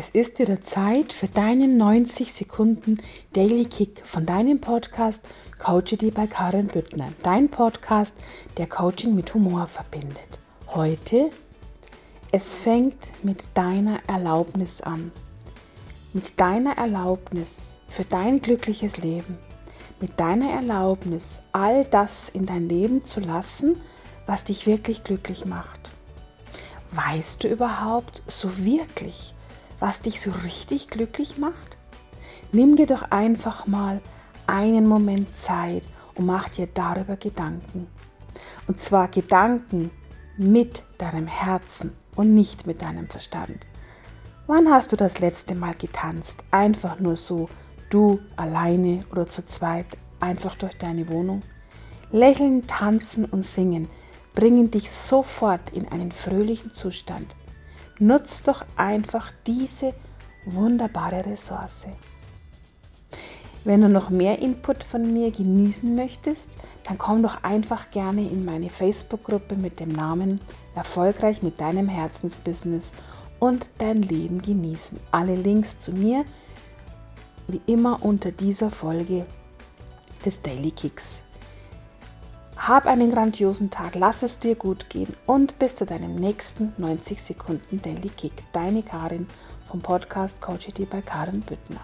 Es ist wieder Zeit für deinen 90 Sekunden Daily Kick von deinem Podcast Coach die bei Karin Büttner. Dein Podcast, der Coaching mit Humor verbindet. Heute, es fängt mit deiner Erlaubnis an. Mit deiner Erlaubnis für dein glückliches Leben. Mit deiner Erlaubnis, all das in dein Leben zu lassen, was dich wirklich glücklich macht. Weißt du überhaupt so wirklich, was dich so richtig glücklich macht? Nimm dir doch einfach mal einen Moment Zeit und mach dir darüber Gedanken. Und zwar Gedanken mit deinem Herzen und nicht mit deinem Verstand. Wann hast du das letzte Mal getanzt? Einfach nur so, du alleine oder zu zweit, einfach durch deine Wohnung? Lächeln, tanzen und singen bringen dich sofort in einen fröhlichen Zustand. Nutz doch einfach diese wunderbare Ressource. Wenn du noch mehr Input von mir genießen möchtest, dann komm doch einfach gerne in meine Facebook-Gruppe mit dem Namen Erfolgreich mit deinem Herzensbusiness und dein Leben genießen. Alle Links zu mir wie immer unter dieser Folge des Daily Kicks. Hab einen grandiosen Tag, lass es dir gut gehen und bis zu deinem nächsten 90 Sekunden Daily Kick. Deine Karin vom Podcast Coachity bei Karin Büttner.